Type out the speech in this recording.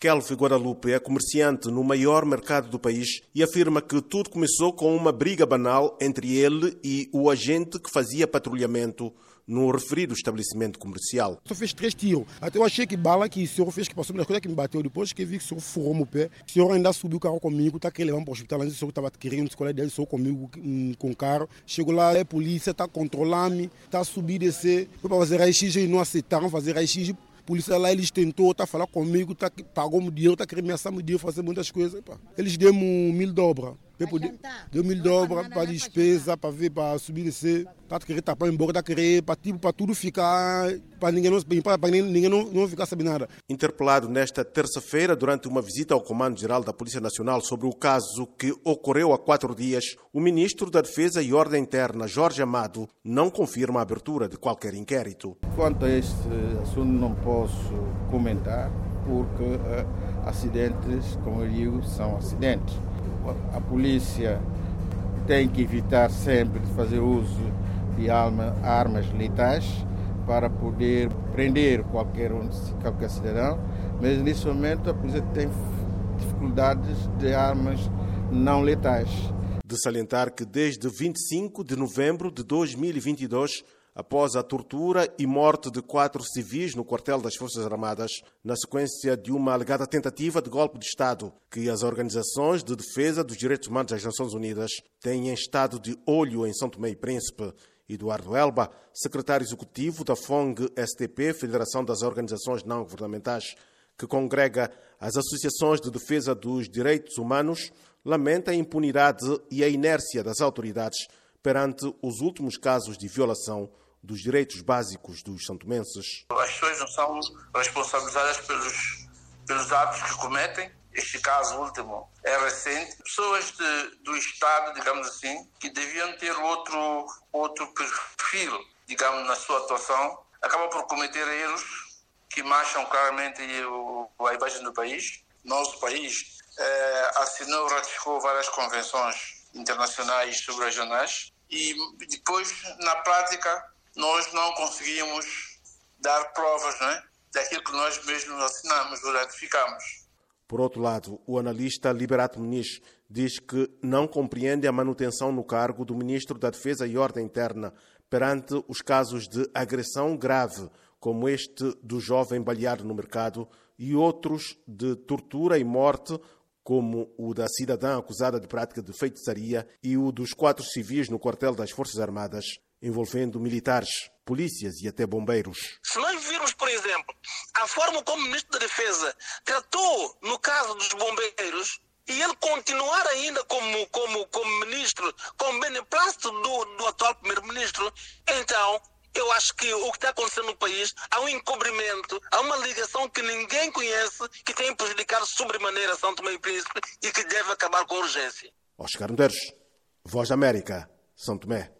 Kelvin Guadalupe é comerciante no maior mercado do país e afirma que tudo começou com uma briga banal entre ele e o agente que fazia patrulhamento no referido estabelecimento comercial. Só fez três tiros. Até eu achei que bala que o senhor fez, que passou uma coisa que me bateu depois, que vi que o senhor furou o pé. O senhor ainda subiu o carro comigo, tá querendo levar para o hospital, o senhor estava querendo escolher dele, o senhor comigo hum, com o carro. Chegou lá, a polícia está controlando-me, está a subir e descer. Foi para fazer raio-x e não aceitaram fazer raio-x polícia lá, eles tentou, tá falar comigo, tá, pagou-me dinheiro, tá querendo ameaçar-me dinheiro, fazer muitas coisas. Pá. Eles deu mil dobras. Deu mil dobras para despesa, para ver, para subir e descer. Tá querendo tapar embora, tá querendo para tipo, para tudo ficar, para ninguém não, para ninguém não, não ficar sabendo nada. Interpelado nesta terça-feira durante uma visita ao Comando-Geral da Polícia Nacional sobre o caso que ocorreu há quatro dias, o Ministro da Defesa e Ordem Interna, Jorge Amado, não confirma a abertura de qualquer inquérito. Quanto a este assunto não posso comentar, porque uh, acidentes, como eu digo, são acidentes. A polícia tem que evitar sempre de fazer uso de arma, armas letais para poder prender qualquer, um, qualquer cidadão, mas nesse momento a polícia tem dificuldades de armas não letais. De salientar que desde 25 de novembro de 2022 após a tortura e morte de quatro civis no quartel das Forças Armadas, na sequência de uma alegada tentativa de golpe de Estado, que as organizações de defesa dos direitos humanos das Nações Unidas têm estado de olho em São Tomé e Príncipe. Eduardo Elba, secretário executivo da FONG-STP, Federação das Organizações Não Governamentais, que congrega as associações de defesa dos direitos humanos, lamenta a impunidade e a inércia das autoridades perante os últimos casos de violação dos direitos básicos dos santomenses. As pessoas não são responsabilizadas pelos, pelos atos que cometem. Este caso último é recente. Pessoas de, do Estado, digamos assim, que deviam ter outro, outro perfil, digamos, na sua atuação, acabam por cometer erros que marcham claramente a imagem do país. Nosso país é, assinou, ratificou várias convenções internacionais subregionais e depois, na prática, nós não conseguimos dar provas né, daquilo que nós mesmos assinamos ou ratificamos. Por outro lado, o analista Liberato Muniz diz que não compreende a manutenção no cargo do ministro da Defesa e Ordem Interna perante os casos de agressão grave, como este do jovem baleado no mercado, e outros de tortura e morte, como o da cidadã acusada de prática de feitiçaria e o dos quatro civis no quartel das Forças Armadas envolvendo militares, polícias e até bombeiros. Se nós virmos, por exemplo, a forma como o Ministro da Defesa tratou no caso dos bombeiros, e ele continuar ainda como, como, como ministro, como beneplácito do, do atual primeiro-ministro, então eu acho que o que está acontecendo no país há um encobrimento, há uma ligação que ninguém conhece, que tem prejudicado sobremaneira São Tomé e Príncipe e que deve acabar com urgência. Oscar Medeiros, Voz da América, São Tomé.